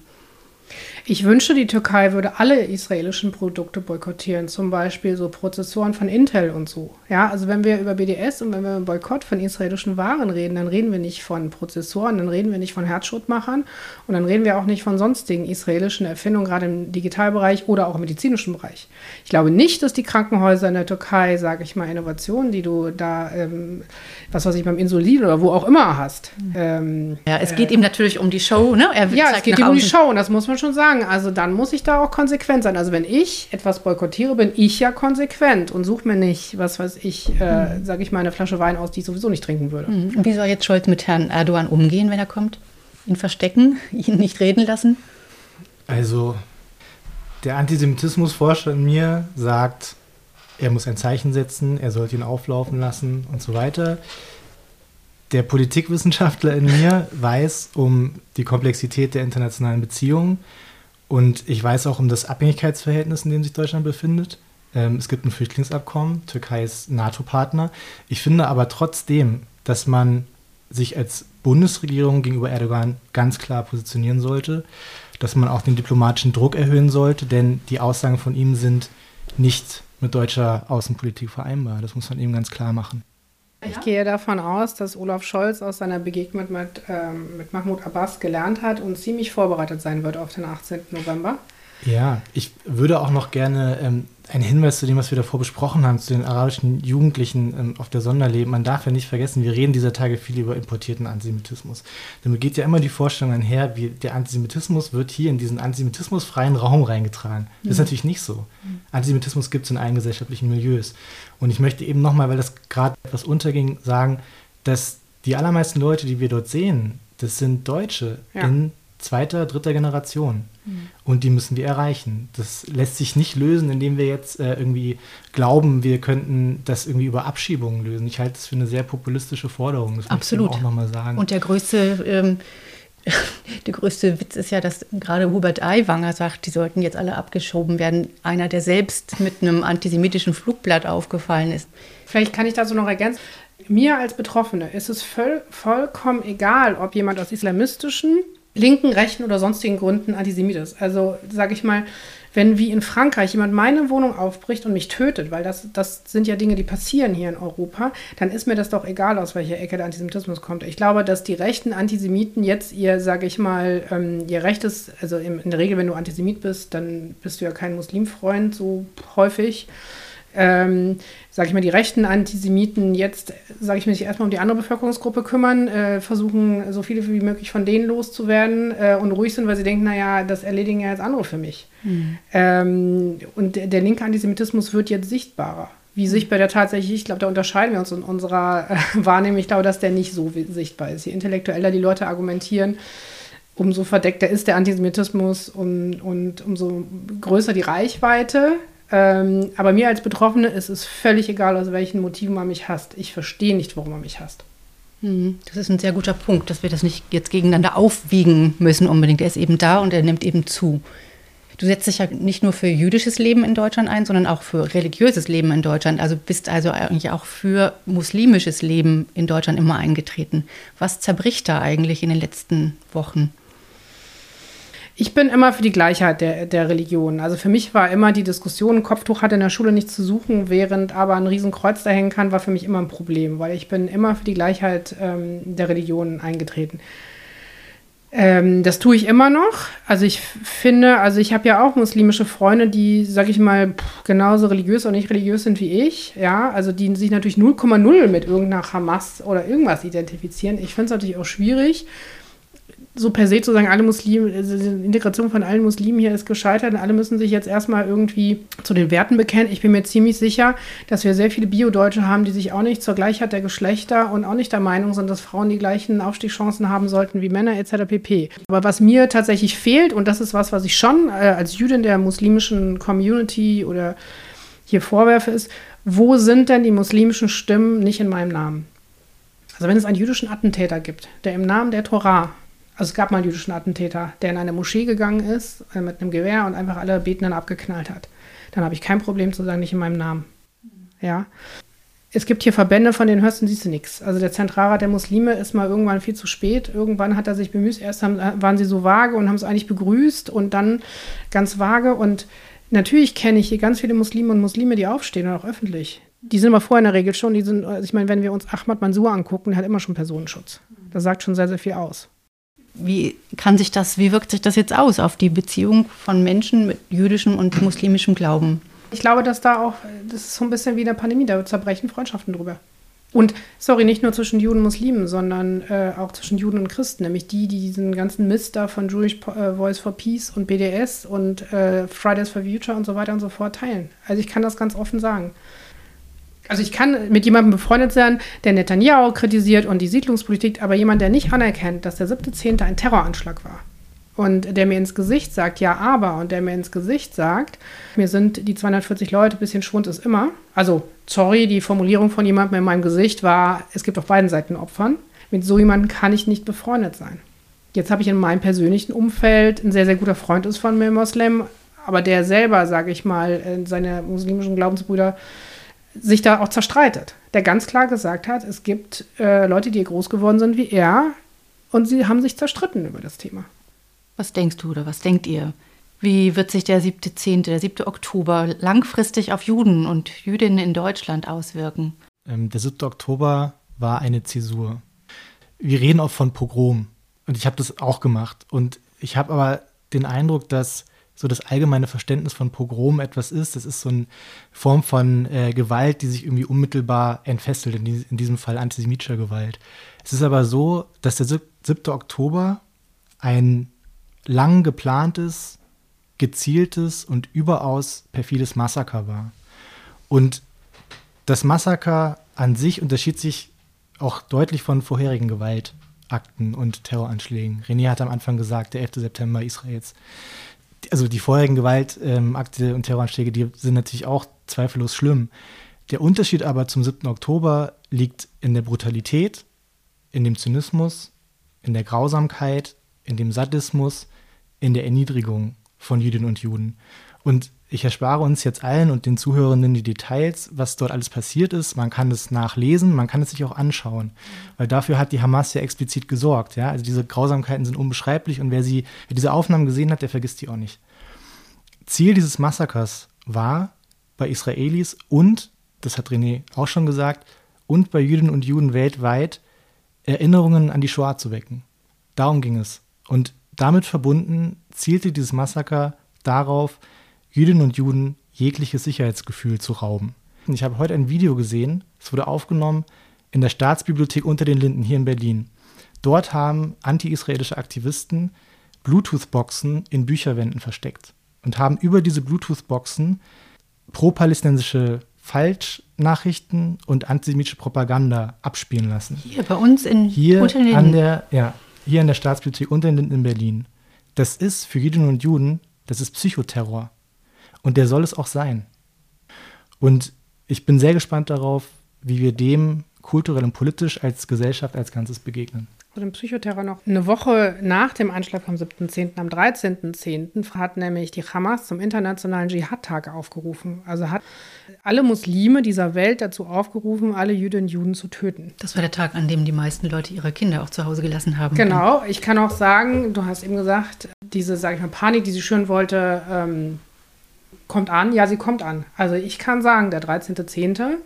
Ich wünsche, die Türkei würde alle israelischen Produkte boykottieren, zum Beispiel so Prozessoren von Intel und so. Ja, also wenn wir über BDS und wenn wir über Boykott von israelischen Waren reden, dann reden wir nicht von Prozessoren, dann reden wir nicht von Herzschrittmachern und dann reden wir auch nicht von sonstigen israelischen Erfindungen, gerade im Digitalbereich oder auch im medizinischen Bereich. Ich glaube nicht, dass die Krankenhäuser in der Türkei, sage ich mal, Innovationen, die du da, ähm, was weiß ich, beim Insulin oder wo auch immer hast. Ähm, ja, es geht äh, ihm natürlich um die Show, ne? ja, es geht ihm um die Show und das muss man schon sagen sagen. Also dann muss ich da auch konsequent sein. Also wenn ich etwas boykottiere, bin ich ja konsequent und suche mir nicht, was weiß ich, äh, mhm. sage ich mal, eine Flasche Wein aus, die ich sowieso nicht trinken würde. Mhm. Und wie soll jetzt Scholz mit Herrn Erdogan umgehen, wenn er kommt? Ihn verstecken, [LAUGHS] ihn nicht reden lassen? Also der Antisemitismusforscher in mir sagt, er muss ein Zeichen setzen, er sollte ihn auflaufen lassen und so weiter. Der Politikwissenschaftler in mir [LAUGHS] weiß um die Komplexität der internationalen Beziehungen und ich weiß auch um das Abhängigkeitsverhältnis, in dem sich Deutschland befindet. Ähm, es gibt ein Flüchtlingsabkommen, Türkei ist NATO-Partner. Ich finde aber trotzdem, dass man sich als Bundesregierung gegenüber Erdogan ganz klar positionieren sollte, dass man auch den diplomatischen Druck erhöhen sollte, denn die Aussagen von ihm sind nicht mit deutscher Außenpolitik vereinbar. Das muss man eben ganz klar machen. Ich gehe davon aus, dass Olaf Scholz aus seiner Begegnung mit, ähm, mit Mahmoud Abbas gelernt hat und ziemlich vorbereitet sein wird auf den 18. November. Ja, ich würde auch noch gerne ähm, einen Hinweis zu dem, was wir davor besprochen haben, zu den arabischen Jugendlichen ähm, auf der Sonderleben. Man darf ja nicht vergessen, wir reden dieser Tage viel über importierten Antisemitismus. Damit geht ja immer die Vorstellung einher, wie der Antisemitismus wird hier in diesen antisemitismusfreien Raum reingetragen. Das ist mhm. natürlich nicht so. Mhm. Antisemitismus gibt es in allen gesellschaftlichen Milieus. Und ich möchte eben nochmal, weil das gerade etwas unterging, sagen, dass die allermeisten Leute, die wir dort sehen, das sind Deutsche ja. in zweiter, dritter Generation. Mhm. Und die müssen wir erreichen. Das lässt sich nicht lösen, indem wir jetzt äh, irgendwie glauben, wir könnten das irgendwie über Abschiebungen lösen. Ich halte das für eine sehr populistische Forderung. Das Absolut. muss ich auch nochmal sagen. Und der größte, ähm, [LAUGHS] der größte Witz ist ja, dass gerade Hubert Aiwanger sagt, die sollten jetzt alle abgeschoben werden. Einer, der selbst mit einem antisemitischen Flugblatt aufgefallen ist. Vielleicht kann ich dazu noch ergänzen. Mir als Betroffene ist es voll, vollkommen egal, ob jemand aus islamistischen linken, rechten oder sonstigen Gründen Antisemit ist. Also sage ich mal, wenn wie in Frankreich jemand meine Wohnung aufbricht und mich tötet, weil das, das sind ja Dinge, die passieren hier in Europa, dann ist mir das doch egal, aus welcher Ecke der Antisemitismus kommt. Ich glaube, dass die rechten Antisemiten jetzt ihr, sage ich mal, ähm, ihr rechtes, also in der Regel, wenn du Antisemit bist, dann bist du ja kein Muslimfreund so häufig ähm, sage ich mal, die rechten Antisemiten jetzt, sage ich mal, sich erstmal um die andere Bevölkerungsgruppe kümmern, äh, versuchen, so viele wie möglich von denen loszuwerden äh, und ruhig sind, weil sie denken, naja, das erledigen ja jetzt andere für mich. Mhm. Ähm, und der, der, linke Antisemitismus wird jetzt sichtbarer. Wie sichtbar der tatsächlich, ich glaube, da unterscheiden wir uns in unserer äh, Wahrnehmung. Ich glaube, dass der nicht so sichtbar ist. Je intellektueller die Leute argumentieren, umso verdeckter ist der Antisemitismus und, und umso größer die Reichweite. Ähm, aber mir als Betroffene ist es völlig egal, aus welchen Motiven man mich hasst. Ich verstehe nicht, warum man mich hasst. Hm, das ist ein sehr guter Punkt, dass wir das nicht jetzt gegeneinander aufwiegen müssen unbedingt. Er ist eben da und er nimmt eben zu. Du setzt dich ja nicht nur für jüdisches Leben in Deutschland ein, sondern auch für religiöses Leben in Deutschland. Also bist also eigentlich auch für muslimisches Leben in Deutschland immer eingetreten. Was zerbricht da eigentlich in den letzten Wochen? Ich bin immer für die Gleichheit der, der Religion. Also für mich war immer die Diskussion, Kopftuch hat in der Schule nichts zu suchen, während aber ein Riesenkreuz da hängen kann, war für mich immer ein Problem, weil ich bin immer für die Gleichheit ähm, der Religionen eingetreten. Ähm, das tue ich immer noch. Also ich finde, also ich habe ja auch muslimische Freunde, die, sag ich mal, pff, genauso religiös oder nicht religiös sind wie ich. Ja, also die sich natürlich 0,0 mit irgendeiner Hamas oder irgendwas identifizieren. Ich finde es natürlich auch schwierig so per se zu sagen, alle Muslime, also die Integration von allen Muslimen hier ist gescheitert und alle müssen sich jetzt erstmal irgendwie zu den Werten bekennen. Ich bin mir ziemlich sicher, dass wir sehr viele Bio-Deutsche haben, die sich auch nicht zur Gleichheit der Geschlechter und auch nicht der Meinung sind, dass Frauen die gleichen Aufstiegschancen haben sollten wie Männer etc. pp. Aber was mir tatsächlich fehlt, und das ist was, was ich schon äh, als Jüdin der muslimischen Community oder hier vorwerfe, ist, wo sind denn die muslimischen Stimmen nicht in meinem Namen? Also wenn es einen jüdischen Attentäter gibt, der im Namen der Torah also es gab mal einen jüdischen Attentäter, der in eine Moschee gegangen ist äh, mit einem Gewehr und einfach alle Betenden abgeknallt hat. Dann habe ich kein Problem zu sagen, nicht in meinem Namen. Ja. Es gibt hier Verbände, von denen hörst und siehst du nichts. Also der Zentralrat der Muslime ist mal irgendwann viel zu spät. Irgendwann hat er sich bemüht. Erst haben, waren sie so vage und haben es eigentlich begrüßt und dann ganz vage. Und natürlich kenne ich hier ganz viele Muslime und Muslime, die aufstehen und auch öffentlich. Die sind aber vorher in der Regel schon, die sind, also ich meine, wenn wir uns Ahmad Mansour angucken, der hat immer schon Personenschutz. Das sagt schon sehr, sehr viel aus. Wie kann sich das, wie wirkt sich das jetzt aus auf die Beziehung von Menschen mit jüdischem und muslimischem Glauben? Ich glaube, dass da auch, das ist so ein bisschen wie in der Pandemie, da zerbrechen Freundschaften drüber. Und, sorry, nicht nur zwischen Juden und Muslimen, sondern äh, auch zwischen Juden und Christen, nämlich die, die diesen ganzen Mist da von Jewish äh, Voice for Peace und BDS und äh, Fridays for Future und so weiter und so fort teilen. Also ich kann das ganz offen sagen. Also ich kann mit jemandem befreundet sein, der Netanyahu kritisiert und die Siedlungspolitik, aber jemand, der nicht anerkennt, dass der 7.10. ein Terroranschlag war und der mir ins Gesicht sagt, ja, aber, und der mir ins Gesicht sagt, mir sind die 240 Leute, bisschen Schwund ist immer. Also, sorry, die Formulierung von jemandem in meinem Gesicht war, es gibt auf beiden Seiten Opfern. Mit so jemandem kann ich nicht befreundet sein. Jetzt habe ich in meinem persönlichen Umfeld, ein sehr, sehr guter Freund ist von mir Moslem, aber der selber, sage ich mal, seine muslimischen Glaubensbrüder sich da auch zerstreitet. Der ganz klar gesagt hat, es gibt äh, Leute, die groß geworden sind wie er und sie haben sich zerstritten über das Thema. Was denkst du oder was denkt ihr? Wie wird sich der 7.10., der 7. Oktober langfristig auf Juden und Jüdinnen in Deutschland auswirken? Ähm, der 7. Oktober war eine Zäsur. Wir reden auch von Pogrom und ich habe das auch gemacht. Und ich habe aber den Eindruck, dass so das allgemeine Verständnis von Pogrom etwas ist. Das ist so eine Form von äh, Gewalt, die sich irgendwie unmittelbar entfesselt, in, die, in, diesem Fall antisemitischer Gewalt. Es ist aber so, dass der 7. Oktober ein lang geplantes, gezieltes und überaus perfides Massaker war. Und das Massaker an sich unterschied sich auch deutlich von vorherigen Gewaltakten und Terroranschlägen. René hat am Anfang gesagt, der 11. September Israels also die vorherigen Gewaltakte ähm, und Terroranschläge, die sind natürlich auch zweifellos schlimm. Der Unterschied aber zum 7. Oktober liegt in der Brutalität, in dem Zynismus, in der Grausamkeit, in dem Sadismus, in der Erniedrigung von Jüdinnen und Juden. Und ich erspare uns jetzt allen und den Zuhörenden die Details, was dort alles passiert ist. Man kann es nachlesen, man kann es sich auch anschauen, weil dafür hat die Hamas ja explizit gesorgt. Ja? Also diese Grausamkeiten sind unbeschreiblich und wer, sie, wer diese Aufnahmen gesehen hat, der vergisst die auch nicht. Ziel dieses Massakers war bei Israelis und, das hat René auch schon gesagt, und bei Jüdinnen und Juden weltweit Erinnerungen an die Shoah zu wecken. Darum ging es. Und damit verbunden zielte dieses Massaker darauf, Jüdinnen und Juden jegliches Sicherheitsgefühl zu rauben. Ich habe heute ein Video gesehen, es wurde aufgenommen in der Staatsbibliothek unter den Linden hier in Berlin. Dort haben anti-israelische Aktivisten Bluetooth-Boxen in Bücherwänden versteckt und haben über diese Bluetooth-Boxen pro-palästinensische Falschnachrichten und antisemitische Propaganda abspielen lassen. Hier bei uns in hier an der ja hier an der Staatsbibliothek unter den Linden in Berlin. Das ist für Jüdinnen und Juden, das ist Psychoterror. Und der soll es auch sein. Und ich bin sehr gespannt darauf, wie wir dem kulturell und politisch als Gesellschaft als Ganzes begegnen dem Psychoterror noch. Eine Woche nach dem Anschlag vom 7.10., am 13.10., hat nämlich die Hamas zum internationalen Dschihad-Tag aufgerufen. Also hat alle Muslime dieser Welt dazu aufgerufen, alle Jüdinnen und Juden zu töten. Das war der Tag, an dem die meisten Leute ihre Kinder auch zu Hause gelassen haben. Genau. Ich kann auch sagen, du hast eben gesagt, diese, sage ich mal, Panik, die sie schüren wollte, ähm, kommt an. Ja, sie kommt an. Also ich kann sagen, der 13.10.,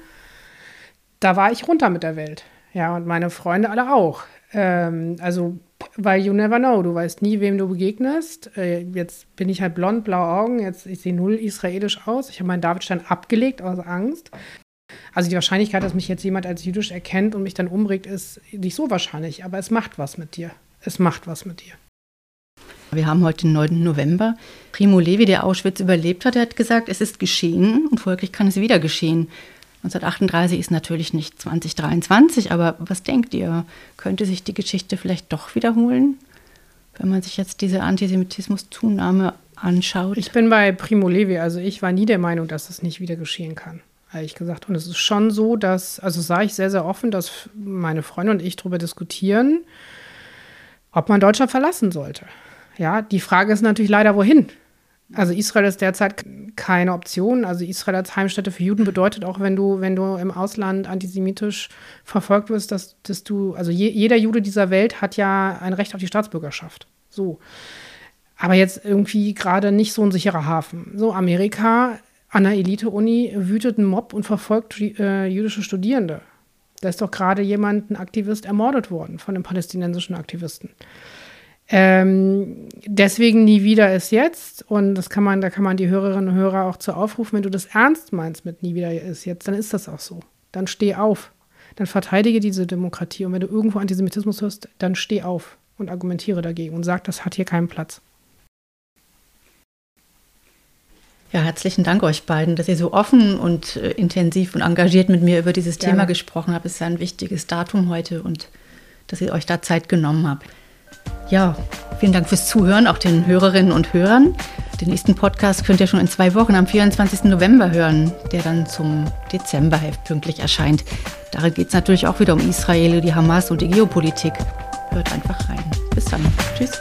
da war ich runter mit der Welt. Ja, und meine Freunde alle auch. Ähm, also, weil you never know, du weißt nie, wem du begegnest. Äh, jetzt bin ich halt blond, blaue Augen, jetzt ich sehe null israelisch aus. Ich habe meinen Davidstein abgelegt aus Angst. Also die Wahrscheinlichkeit, dass mich jetzt jemand als jüdisch erkennt und mich dann umbringt, ist nicht so wahrscheinlich. Aber es macht was mit dir. Es macht was mit dir. Wir haben heute den 9. November. Primo Levi, der Auschwitz überlebt hat, hat gesagt, es ist geschehen und folglich kann es wieder geschehen. 1938 ist natürlich nicht 2023, aber was denkt ihr? Könnte sich die Geschichte vielleicht doch wiederholen, wenn man sich jetzt diese Antisemitismus-Zunahme anschaut? Ich bin bei Primo Levi, also ich war nie der Meinung, dass das nicht wieder geschehen kann, ehrlich gesagt. Und es ist schon so, dass, also sage ich sehr, sehr offen, dass meine Freunde und ich darüber diskutieren, ob man Deutschland verlassen sollte. Ja, die Frage ist natürlich leider, wohin? Also Israel ist derzeit keine Option. Also Israel als Heimstätte für Juden bedeutet auch, wenn du, wenn du im Ausland antisemitisch verfolgt wirst, dass, dass du, also je, jeder Jude dieser Welt hat ja ein Recht auf die Staatsbürgerschaft. So. Aber jetzt irgendwie gerade nicht so ein sicherer Hafen. So, Amerika an der Elite-Uni wütet ein Mob und verfolgt äh, jüdische Studierende. Da ist doch gerade jemand, ein Aktivist, ermordet worden von einem palästinensischen Aktivisten. Ähm, deswegen nie wieder ist jetzt. Und das kann man, da kann man die Hörerinnen und Hörer auch zu aufrufen, wenn du das ernst meinst mit nie wieder ist jetzt, dann ist das auch so. Dann steh auf. Dann verteidige diese Demokratie. Und wenn du irgendwo Antisemitismus hörst, dann steh auf und argumentiere dagegen und sag, das hat hier keinen Platz. Ja, herzlichen Dank euch beiden, dass ihr so offen und äh, intensiv und engagiert mit mir über dieses Gerne. Thema gesprochen habt. Es ist ein wichtiges Datum heute und dass ihr euch da Zeit genommen habt. Ja, vielen Dank fürs Zuhören, auch den Hörerinnen und Hörern. Den nächsten Podcast könnt ihr schon in zwei Wochen am 24. November hören, der dann zum Dezemberheft pünktlich erscheint. Darin geht es natürlich auch wieder um Israel, die Hamas und die Geopolitik. Hört einfach rein. Bis dann. Tschüss.